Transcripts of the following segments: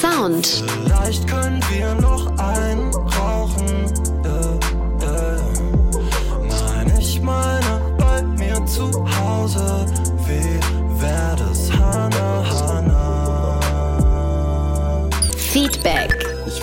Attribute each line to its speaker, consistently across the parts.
Speaker 1: Sound.
Speaker 2: Vielleicht können wir noch einen rauchen. Yeah, yeah. Nein, ich meine bei mir zu Hause. Wie wär das Hana Hana?
Speaker 1: Feedback.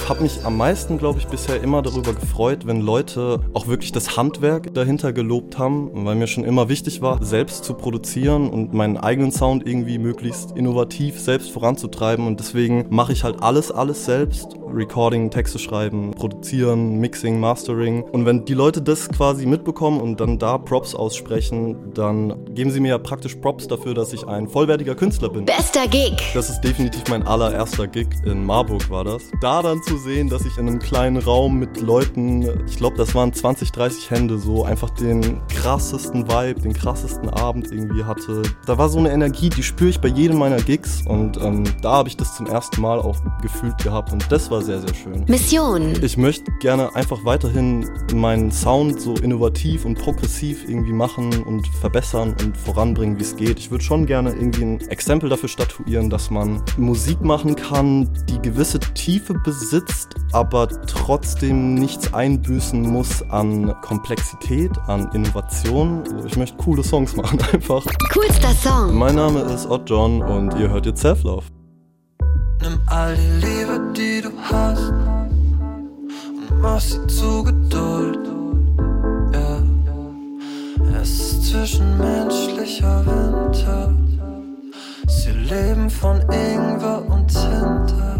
Speaker 3: Ich habe mich am meisten, glaube ich, bisher immer darüber gefreut, wenn Leute auch wirklich das Handwerk dahinter gelobt haben, weil mir schon immer wichtig war, selbst zu produzieren und meinen eigenen Sound irgendwie möglichst innovativ selbst voranzutreiben. Und deswegen mache ich halt alles, alles selbst. Recording, Texte schreiben, produzieren, Mixing, Mastering. Und wenn die Leute das quasi mitbekommen und dann da Props aussprechen, dann geben sie mir ja praktisch Props dafür, dass ich ein vollwertiger Künstler bin.
Speaker 1: Bester Gig.
Speaker 3: Das ist definitiv mein allererster Gig in Marburg war das. Da dann zu sehen, dass ich in einem kleinen Raum mit Leuten, ich glaube, das waren 20, 30 Hände, so einfach den krassesten Vibe, den krassesten Abend irgendwie hatte. Da war so eine Energie, die spüre ich bei jedem meiner Gigs und ähm, da habe ich das zum ersten Mal auch gefühlt gehabt und das war sehr, sehr schön.
Speaker 1: Mission.
Speaker 3: Ich möchte gerne einfach weiterhin meinen Sound so innovativ und progressiv irgendwie machen und verbessern und voranbringen, wie es geht. Ich würde schon gerne irgendwie ein Exempel dafür statuieren, dass man Musik machen kann, die gewisse Tiefe besitzt, aber trotzdem nichts einbüßen muss an Komplexität, an Innovation. Also ich möchte coole Songs machen einfach.
Speaker 1: Coolster Song.
Speaker 3: Mein Name ist Odd John und ihr hört jetzt Self-Love.
Speaker 2: Nimm all die Liebe, die du hast, und mach sie zu Geduld. Ja. Es ist zwischenmenschlicher Winter. Sie leben von Ingwer und Tinte.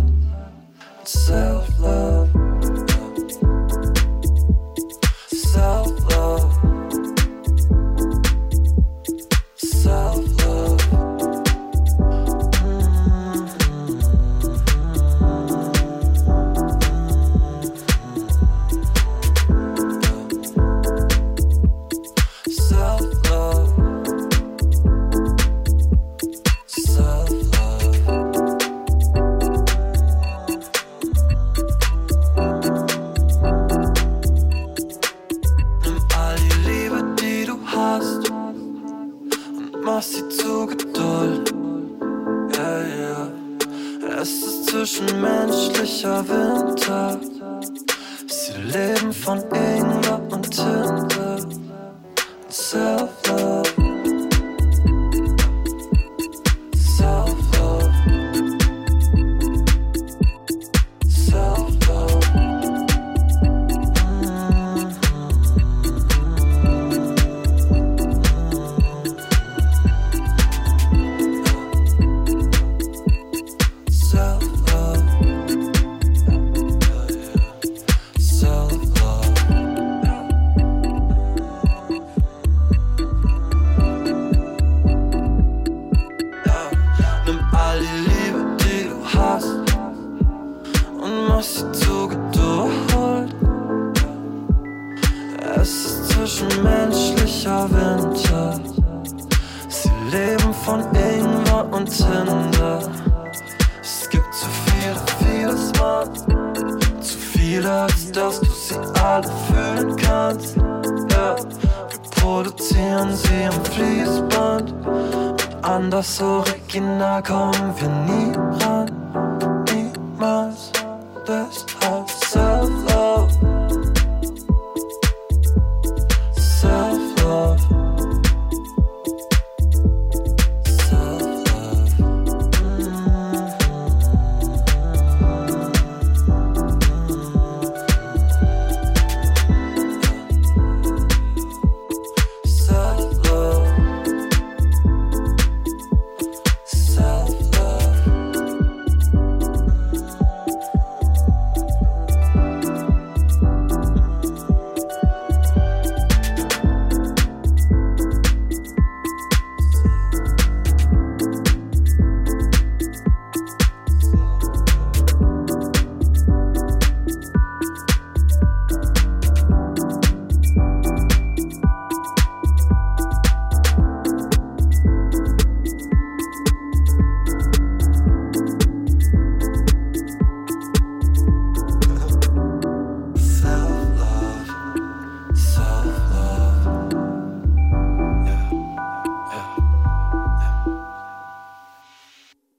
Speaker 2: Es ist zwischenmenschlicher Winter. Sie leben von Ingwer und Tinte. Self-love. Sie zu Geduld. Es ist zwischenmenschlicher Winter. Sie leben von Ingwer und Tinder. Es gibt zu viele, vieles Mann. Zu viele, als dass du sie alle fühlen kannst. Ja, wir produzieren sie am Fließband. Und an das Original kommen wir nie